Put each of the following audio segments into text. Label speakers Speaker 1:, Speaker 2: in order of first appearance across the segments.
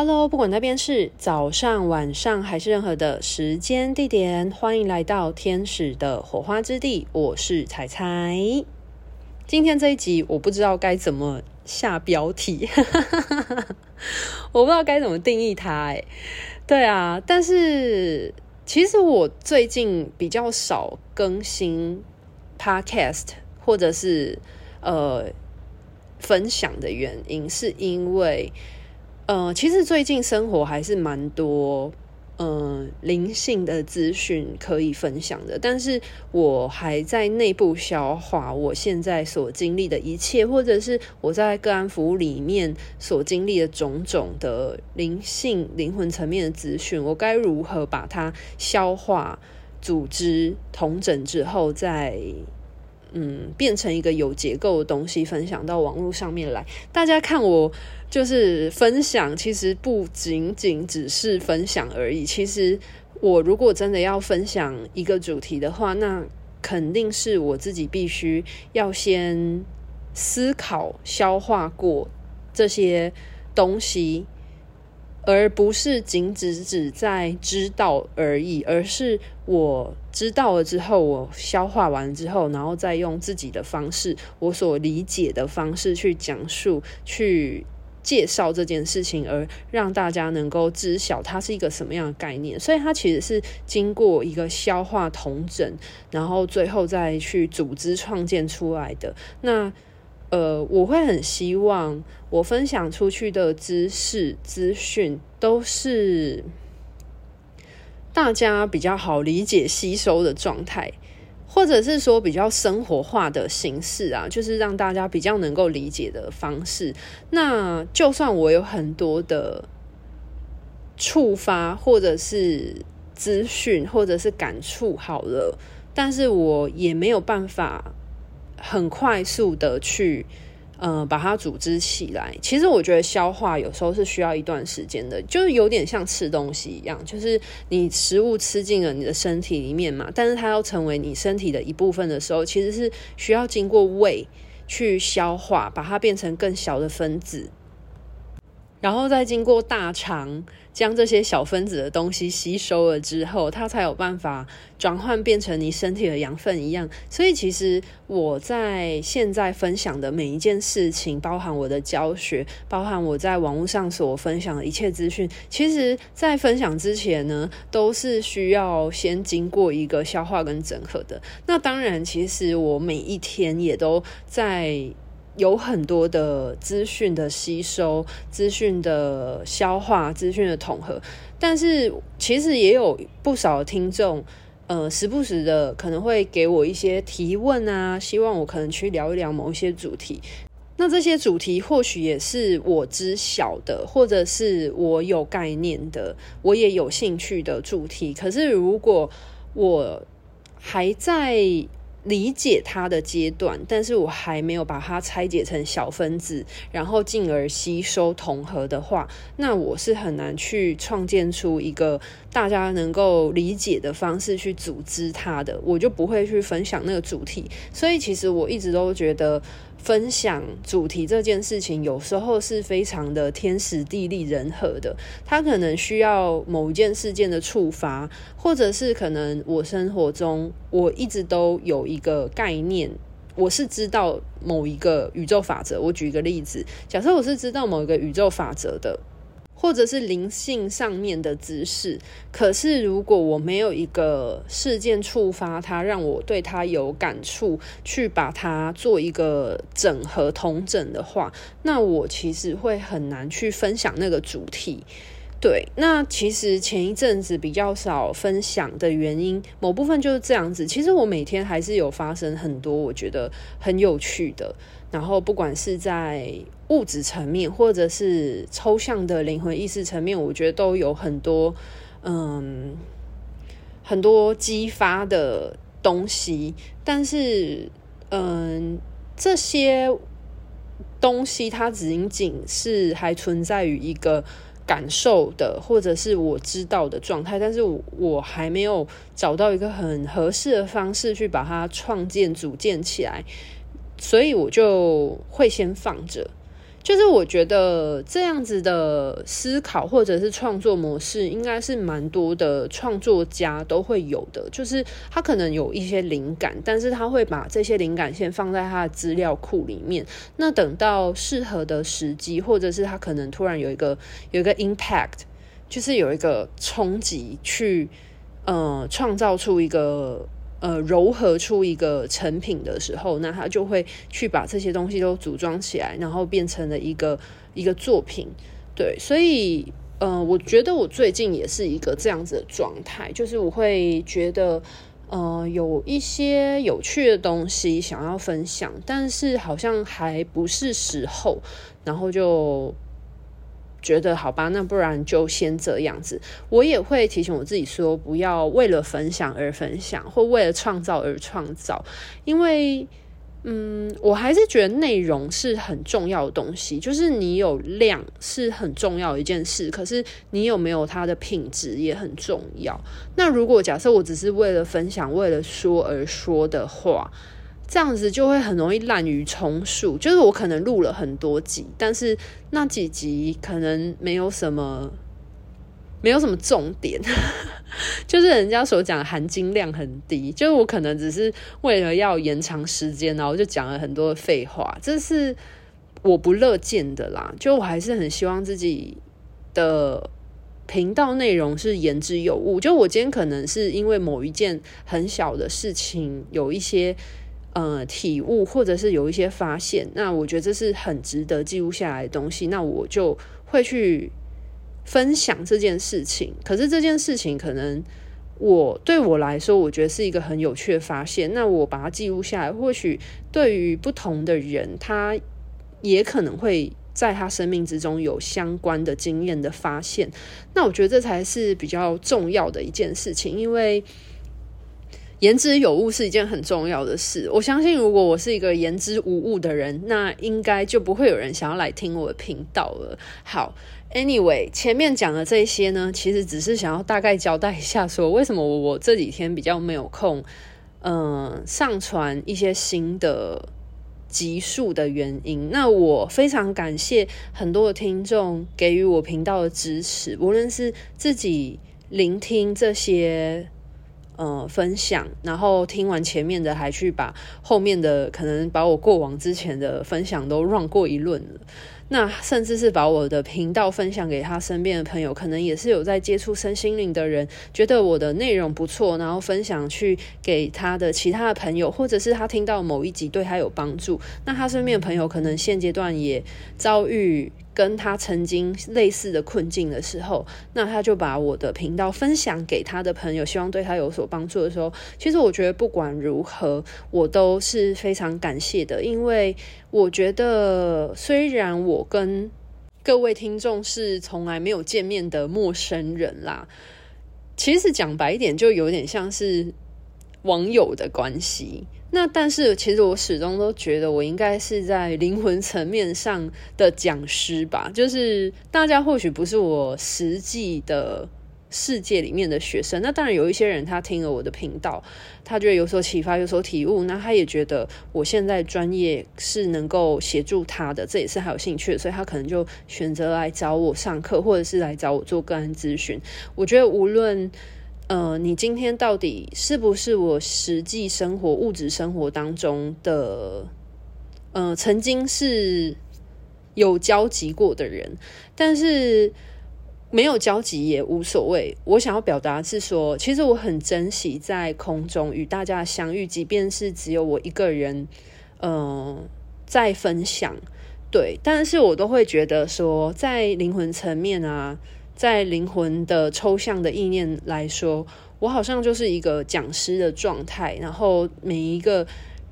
Speaker 1: Hello，不管那边是早上、晚上还是任何的时间地点，欢迎来到天使的火花之地。我是彩彩。今天这一集我不知道该怎么下标题，我不知道该怎么定义它。哎，对啊，但是其实我最近比较少更新 Podcast，或者是呃分享的原因，是因为。呃，其实最近生活还是蛮多，呃，灵性的资讯可以分享的。但是我还在内部消化我现在所经历的一切，或者是我在个案服务里面所经历的种种的灵性、灵魂层面的资讯，我该如何把它消化、组织、统整之后再。嗯，变成一个有结构的东西，分享到网络上面来。大家看我就是分享，其实不仅仅只是分享而已。其实我如果真的要分享一个主题的话，那肯定是我自己必须要先思考、消化过这些东西。而不是仅只只在知道而已，而是我知道了之后，我消化完之后，然后再用自己的方式，我所理解的方式去讲述、去介绍这件事情，而让大家能够知晓它是一个什么样的概念。所以它其实是经过一个消化同整，然后最后再去组织创建出来的。那。呃，我会很希望我分享出去的知识资讯都是大家比较好理解吸收的状态，或者是说比较生活化的形式啊，就是让大家比较能够理解的方式。那就算我有很多的触发，或者是资讯，或者是感触好了，但是我也没有办法。很快速的去，呃，把它组织起来。其实我觉得消化有时候是需要一段时间的，就是有点像吃东西一样，就是你食物吃进了你的身体里面嘛，但是它要成为你身体的一部分的时候，其实是需要经过胃去消化，把它变成更小的分子。然后再经过大肠将这些小分子的东西吸收了之后，它才有办法转换变成你身体的养分一样。所以其实我在现在分享的每一件事情，包含我的教学，包含我在网络上所分享的一切资讯，其实在分享之前呢，都是需要先经过一个消化跟整合的。那当然，其实我每一天也都在。有很多的资讯的吸收、资讯的消化、资讯的统合，但是其实也有不少听众，呃，时不时的可能会给我一些提问啊，希望我可能去聊一聊某一些主题。那这些主题或许也是我知晓的，或者是我有概念的，我也有兴趣的主题。可是如果我还在理解它的阶段，但是我还没有把它拆解成小分子，然后进而吸收同合的话，那我是很难去创建出一个大家能够理解的方式去组织它的，我就不会去分享那个主题。所以其实我一直都觉得。分享主题这件事情，有时候是非常的天时地利人和的。它可能需要某一件事件的触发，或者是可能我生活中我一直都有一个概念，我是知道某一个宇宙法则。我举一个例子，假设我是知道某一个宇宙法则的。或者是灵性上面的知识，可是如果我没有一个事件触发它，让我对它有感触，去把它做一个整合统整的话，那我其实会很难去分享那个主题。对，那其实前一阵子比较少分享的原因，某部分就是这样子。其实我每天还是有发生很多我觉得很有趣的，然后不管是在物质层面，或者是抽象的灵魂意识层面，我觉得都有很多嗯很多激发的东西。但是嗯这些东西它仅仅是还存在于一个。感受的，或者是我知道的状态，但是我我还没有找到一个很合适的方式去把它创建、组建起来，所以我就会先放着。就是我觉得这样子的思考或者是创作模式，应该是蛮多的创作家都会有的。就是他可能有一些灵感，但是他会把这些灵感先放在他的资料库里面。那等到适合的时机，或者是他可能突然有一个有一个 impact，就是有一个冲击，去呃创造出一个。呃，糅合出一个成品的时候，那他就会去把这些东西都组装起来，然后变成了一个一个作品。对，所以，呃，我觉得我最近也是一个这样子的状态，就是我会觉得，呃，有一些有趣的东西想要分享，但是好像还不是时候，然后就。觉得好吧，那不然就先这样子。我也会提醒我自己说，不要为了分享而分享，或为了创造而创造。因为，嗯，我还是觉得内容是很重要的东西。就是你有量是很重要一件事，可是你有没有它的品质也很重要。那如果假设我只是为了分享，为了说而说的话。这样子就会很容易滥竽充数，就是我可能录了很多集，但是那几集可能没有什么，没有什么重点，就是人家所讲的含金量很低，就是我可能只是为了要延长时间，然后就讲了很多废话，这是我不乐见的啦。就我还是很希望自己的频道内容是言之有物。就我今天可能是因为某一件很小的事情有一些。呃，体悟或者是有一些发现，那我觉得这是很值得记录下来的东西，那我就会去分享这件事情。可是这件事情可能我对我来说，我觉得是一个很有趣的发现。那我把它记录下来，或许对于不同的人，他也可能会在他生命之中有相关的经验的发现。那我觉得这才是比较重要的一件事情，因为。言之有物是一件很重要的事。我相信，如果我是一个言之无物的人，那应该就不会有人想要来听我的频道了。好，Anyway，前面讲的这些呢，其实只是想要大概交代一下，说为什么我这几天比较没有空，嗯、上传一些新的集数的原因。那我非常感谢很多的听众给予我频道的支持，无论是自己聆听这些。呃，分享，然后听完前面的，还去把后面的可能把我过往之前的分享都 run 过一轮了。那甚至是把我的频道分享给他身边的朋友，可能也是有在接触身心灵的人，觉得我的内容不错，然后分享去给他的其他的朋友，或者是他听到某一集对他有帮助，那他身边的朋友可能现阶段也遭遇。跟他曾经类似的困境的时候，那他就把我的频道分享给他的朋友，希望对他有所帮助的时候，其实我觉得不管如何，我都是非常感谢的，因为我觉得虽然我跟各位听众是从来没有见面的陌生人啦，其实讲白一点，就有点像是网友的关系。那但是，其实我始终都觉得我应该是在灵魂层面上的讲师吧。就是大家或许不是我实际的世界里面的学生。那当然有一些人他听了我的频道，他觉得有所启发，有所体悟。那他也觉得我现在专业是能够协助他的，这也是他有兴趣的，所以他可能就选择来找我上课，或者是来找我做个案咨询。我觉得无论。呃，你今天到底是不是我实际生活、物质生活当中的，呃，曾经是有交集过的人？但是没有交集也无所谓。我想要表达是说，其实我很珍惜在空中与大家相遇，即便是只有我一个人，呃，在分享。对，但是我都会觉得说，在灵魂层面啊。在灵魂的抽象的意念来说，我好像就是一个讲师的状态。然后每一个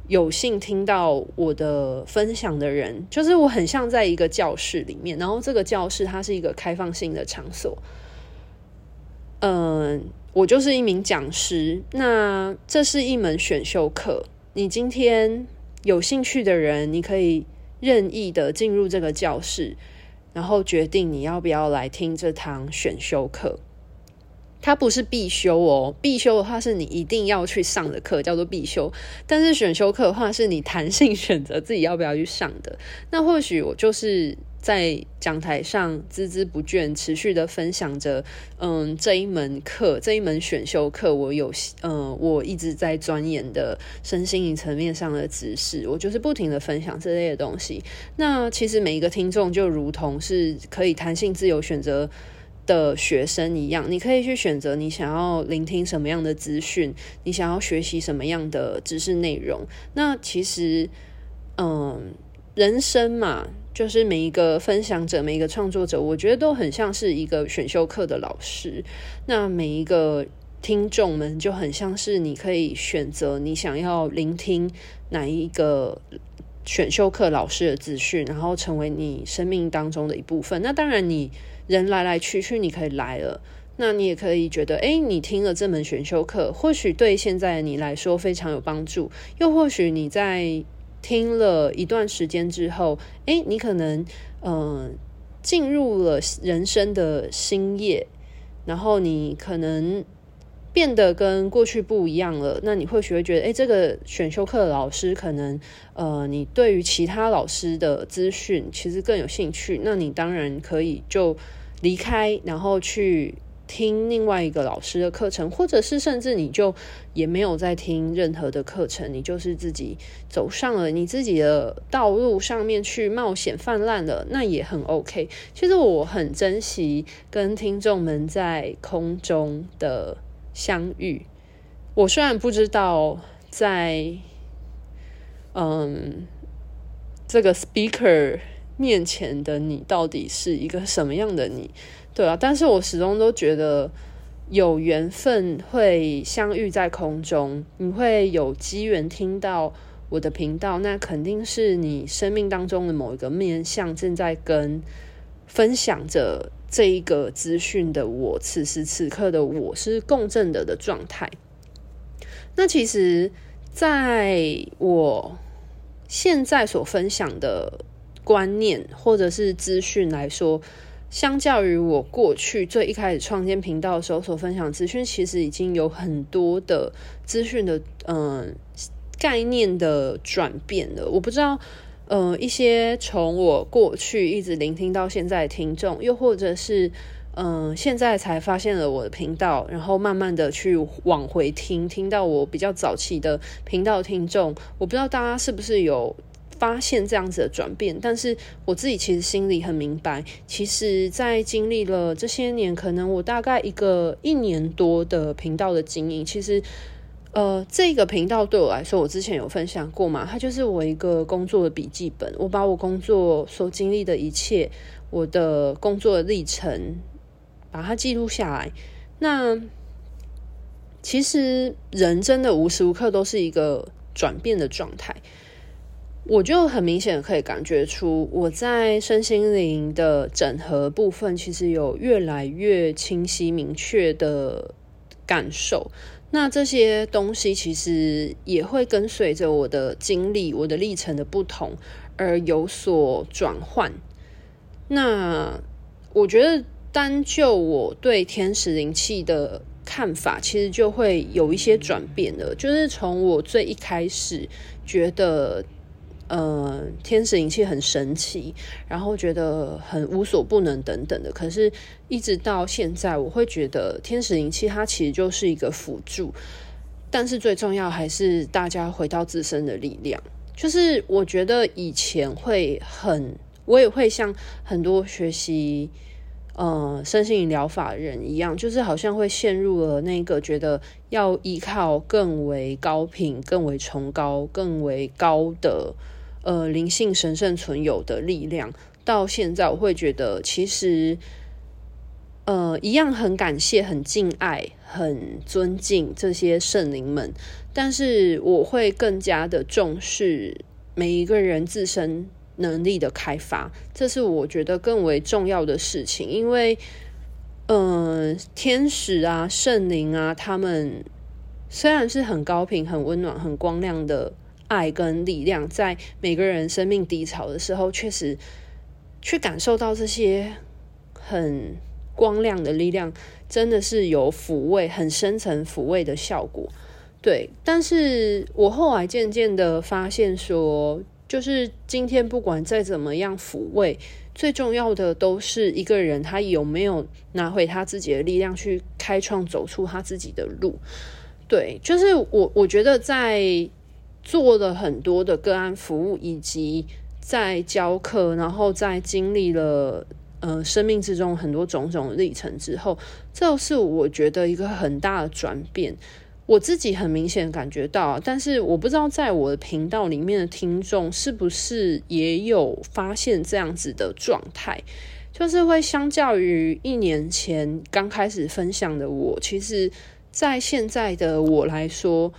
Speaker 1: 有幸听到我的分享的人，就是我很像在一个教室里面。然后这个教室它是一个开放性的场所。嗯，我就是一名讲师。那这是一门选修课。你今天有兴趣的人，你可以任意的进入这个教室。然后决定你要不要来听这堂选修课。它不是必修哦，必修的话是你一定要去上的课，叫做必修。但是选修课的话，是你弹性选择自己要不要去上的。那或许我就是在讲台上孜孜不倦、持续的分享着，嗯，这一门课，这一门选修课，我有，嗯，我一直在钻研的身心灵层面上的知识，我就是不停的分享这类的东西。那其实每一个听众就如同是可以弹性自由选择。的学生一样，你可以去选择你想要聆听什么样的资讯，你想要学习什么样的知识内容。那其实，嗯，人生嘛，就是每一个分享者，每一个创作者，我觉得都很像是一个选修课的老师。那每一个听众们就很像是你可以选择你想要聆听哪一个选修课老师的资讯，然后成为你生命当中的一部分。那当然你。人来来去去，你可以来了，那你也可以觉得，诶，你听了这门选修课，或许对现在的你来说非常有帮助，又或许你在听了一段时间之后，诶，你可能嗯、呃、进入了人生的新业，然后你可能变得跟过去不一样了，那你或许会觉得，诶，这个选修课的老师可能呃，你对于其他老师的资讯其实更有兴趣，那你当然可以就。离开，然后去听另外一个老师的课程，或者是甚至你就也没有在听任何的课程，你就是自己走上了你自己的道路上面去冒险泛滥了，那也很 OK。其实我很珍惜跟听众们在空中的相遇。我虽然不知道在嗯这个 speaker。面前的你到底是一个什么样的你？对啊，但是我始终都觉得有缘分会相遇在空中，你会有机缘听到我的频道，那肯定是你生命当中的某一个面向正在跟分享着这一个资讯的我，此时此刻的我是共振的的状态。那其实，在我现在所分享的。观念或者是资讯来说，相较于我过去最一开始创建频道的时候所分享资讯，其实已经有很多的资讯的嗯、概念的转变了。我不知道，呃，一些从我过去一直聆听到现在的听众，又或者是嗯、呃、现在才发现了我的频道，然后慢慢的去往回听，听到我比较早期的频道听众，我不知道大家是不是有。发现这样子的转变，但是我自己其实心里很明白，其实，在经历了这些年，可能我大概一个一年多的频道的经营，其实，呃，这个频道对我来说，我之前有分享过嘛，它就是我一个工作的笔记本，我把我工作所经历的一切，我的工作的历程，把它记录下来。那其实人真的无时无刻都是一个转变的状态。我就很明显可以感觉出，我在身心灵的整合部分，其实有越来越清晰明确的感受。那这些东西其实也会跟随着我的经历、我的历程的不同而有所转换。那我觉得，单就我对天使灵气的看法，其实就会有一些转变了。就是从我最一开始觉得。呃，天使灵气很神奇，然后觉得很无所不能等等的。可是，一直到现在，我会觉得天使灵气它其实就是一个辅助，但是最重要还是大家回到自身的力量。就是我觉得以前会很，我也会像很多学习呃身心灵疗法的人一样，就是好像会陷入了那个觉得要依靠更为高频、更为崇高、更为高的。呃，灵性神圣存有的力量，到现在我会觉得，其实，呃，一样很感谢、很敬爱、很尊敬这些圣灵们，但是我会更加的重视每一个人自身能力的开发，这是我觉得更为重要的事情，因为，嗯、呃，天使啊、圣灵啊，他们虽然是很高频、很温暖、很光亮的。爱跟力量，在每个人生命低潮的时候，确实去感受到这些很光亮的力量，真的是有抚慰、很深层抚慰的效果。对，但是我后来渐渐的发现说，就是今天不管再怎么样抚慰，最重要的都是一个人他有没有拿回他自己的力量去开创、走出他自己的路。对，就是我我觉得在做了很多的个案服务，以及在教课，然后在经历了呃生命之中很多种种历程之后，这是我觉得一个很大的转变。我自己很明显感觉到，但是我不知道在我的频道里面的听众是不是也有发现这样子的状态，就是会相较于一年前刚开始分享的我，其实。在现在的我来说，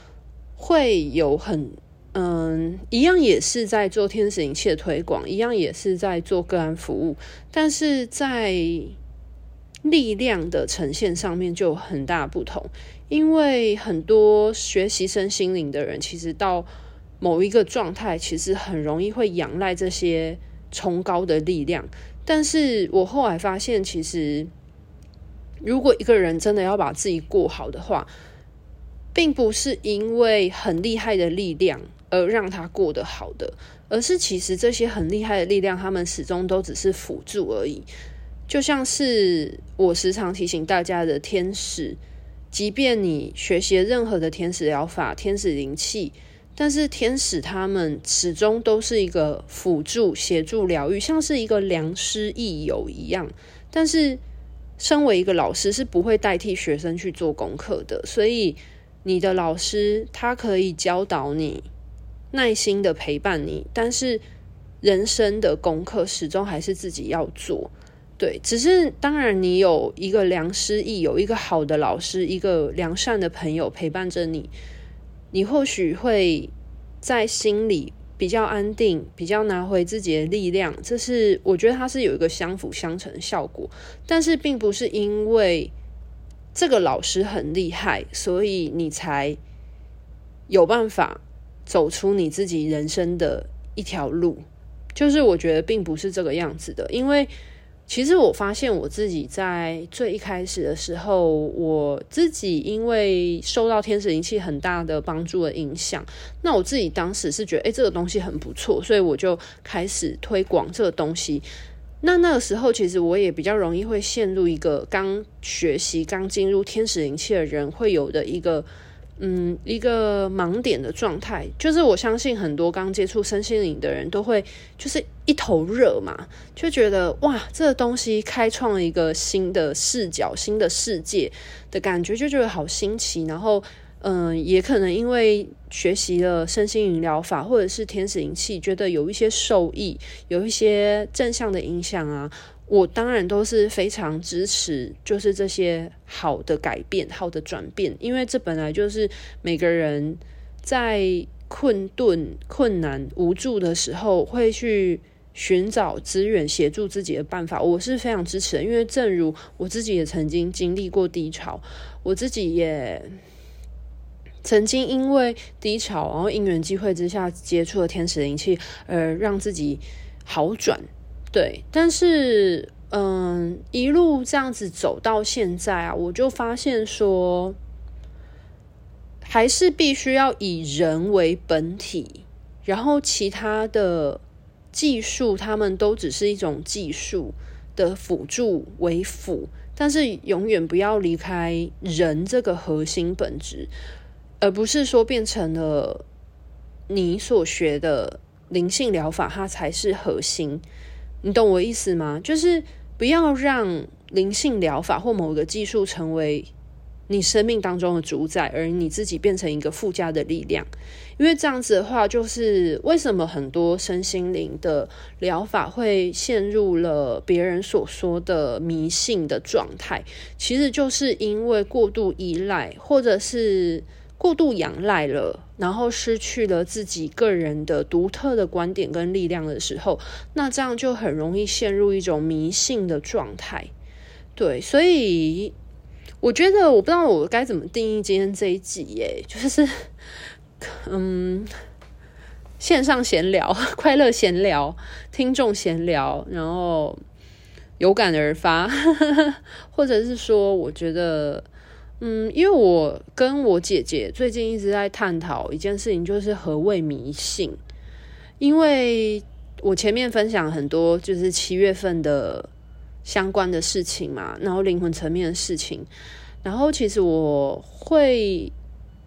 Speaker 1: 会有很嗯，一样也是在做天使灵气的推广，一样也是在做个案服务，但是在力量的呈现上面就有很大不同。因为很多学习身心灵的人，其实到某一个状态，其实很容易会仰赖这些崇高的力量。但是我后来发现，其实。如果一个人真的要把自己过好的话，并不是因为很厉害的力量而让他过得好的，而是其实这些很厉害的力量，他们始终都只是辅助而已。就像是我时常提醒大家的天使，即便你学习任何的天使疗法、天使灵气，但是天使他们始终都是一个辅助、协助疗愈，像是一个良师益友一样，但是。身为一个老师，是不会代替学生去做功课的，所以你的老师他可以教导你，耐心的陪伴你，但是人生的功课始终还是自己要做。对，只是当然你有一个良师益友，一个好的老师，一个良善的朋友陪伴着你，你或许会在心里。比较安定，比较拿回自己的力量，这是我觉得它是有一个相辅相成的效果。但是并不是因为这个老师很厉害，所以你才有办法走出你自己人生的一条路。就是我觉得并不是这个样子的，因为。其实我发现我自己在最一开始的时候，我自己因为受到天使灵气很大的帮助的影响，那我自己当时是觉得，诶，这个东西很不错，所以我就开始推广这个东西。那那个时候，其实我也比较容易会陷入一个刚学习、刚进入天使灵气的人会有的一个。嗯，一个盲点的状态，就是我相信很多刚接触身心灵的人都会，就是一头热嘛，就觉得哇，这个东西开创了一个新的视角、新的世界的感觉，就觉得好新奇。然后，嗯，也可能因为学习了身心灵疗法或者是天使灵气，觉得有一些受益，有一些正向的影响啊。我当然都是非常支持，就是这些好的改变、好的转变，因为这本来就是每个人在困顿、困难、无助的时候会去寻找资源协助自己的办法。我是非常支持的，因为正如我自己也曾经经历过低潮，我自己也曾经因为低潮，然后因缘际会之下接触了天使灵气，而让自己好转。对，但是嗯，一路这样子走到现在啊，我就发现说，还是必须要以人为本体，然后其他的技术，他们都只是一种技术的辅助为辅，但是永远不要离开人这个核心本质，而不是说变成了你所学的灵性疗法，它才是核心。你懂我意思吗？就是不要让灵性疗法或某个技术成为你生命当中的主宰，而你自己变成一个附加的力量。因为这样子的话，就是为什么很多身心灵的疗法会陷入了别人所说的迷信的状态，其实就是因为过度依赖，或者是。过度仰赖了，然后失去了自己个人的独特的观点跟力量的时候，那这样就很容易陷入一种迷信的状态。对，所以我觉得我不知道我该怎么定义今天这一集耶，就是嗯，线上闲聊、快乐闲聊、听众闲聊，然后有感而发，或者是说，我觉得，嗯，因为我跟我姐姐最近一直在探讨一件事情，就是何谓迷信。因为我前面分享很多就是七月份的相关的事情嘛，然后灵魂层面的事情，然后其实我会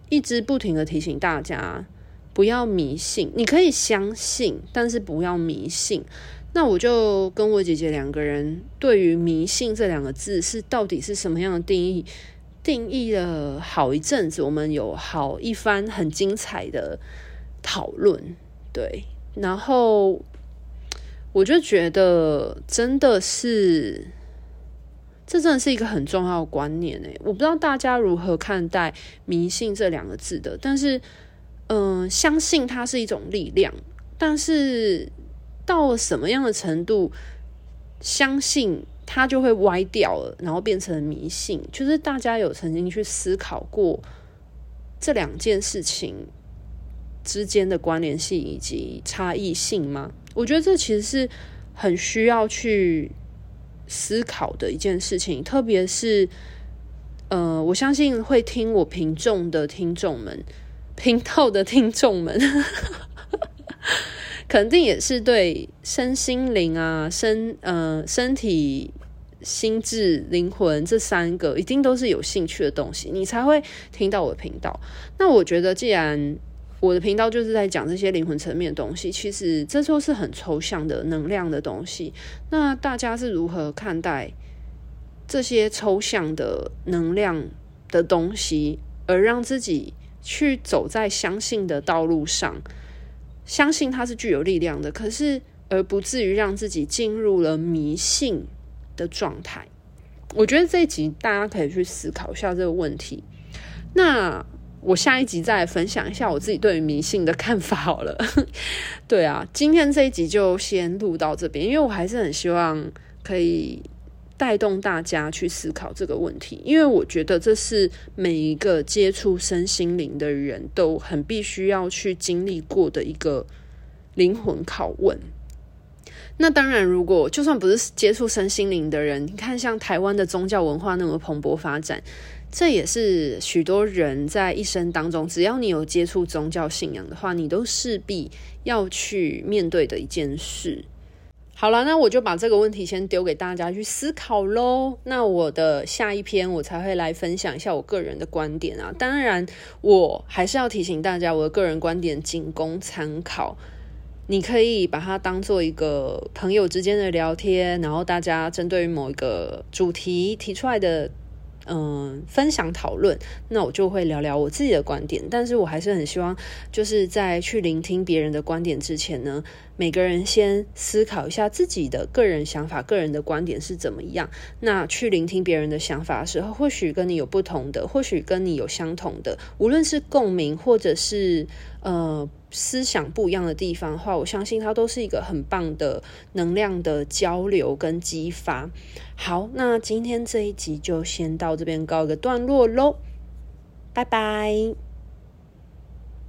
Speaker 1: 一直不停的提醒大家不要迷信，你可以相信，但是不要迷信。那我就跟我姐姐两个人对于迷信这两个字是到底是什么样的定义，定义了好一阵子，我们有好一番很精彩的讨论，对。然后我就觉得，真的是，这真的是一个很重要的观念诶。我不知道大家如何看待“迷信”这两个字的，但是，嗯、相信它是一种力量。但是到了什么样的程度，相信它就会歪掉了，然后变成迷信？就是大家有曾经去思考过这两件事情之间的关联性以及差异性吗？我觉得这其实是很需要去思考的一件事情，特别是，呃，我相信会听我频众的听众们，频道的听众们，肯定也是对身心灵啊、身呃身体、心智、灵魂这三个一定都是有兴趣的东西，你才会听到我的频道。那我觉得，既然我的频道就是在讲这些灵魂层面的东西，其实这都是很抽象的能量的东西。那大家是如何看待这些抽象的能量的东西，而让自己去走在相信的道路上，相信它是具有力量的，可是而不至于让自己进入了迷信的状态？我觉得这一集大家可以去思考一下这个问题。那。我下一集再分享一下我自己对于迷信的看法好了。对啊，今天这一集就先录到这边，因为我还是很希望可以带动大家去思考这个问题，因为我觉得这是每一个接触身心灵的人都很必须要去经历过的一个灵魂拷问。那当然，如果就算不是接触身心灵的人，你看像台湾的宗教文化那么蓬勃发展。这也是许多人在一生当中，只要你有接触宗教信仰的话，你都势必要去面对的一件事。好了，那我就把这个问题先丢给大家去思考喽。那我的下一篇我才会来分享一下我个人的观点啊。当然，我还是要提醒大家，我的个人观点仅供参考。你可以把它当做一个朋友之间的聊天，然后大家针对于某一个主题提出来的。嗯，分享讨论，那我就会聊聊我自己的观点。但是我还是很希望，就是在去聆听别人的观点之前呢，每个人先思考一下自己的个人想法、个人的观点是怎么样。那去聆听别人的想法的时候，或许跟你有不同的，或许跟你有相同的，无论是共鸣或者是呃。思想不一样的地方的话，我相信它都是一个很棒的能量的交流跟激发。好，那今天这一集就先到这边告一个段落喽，拜拜。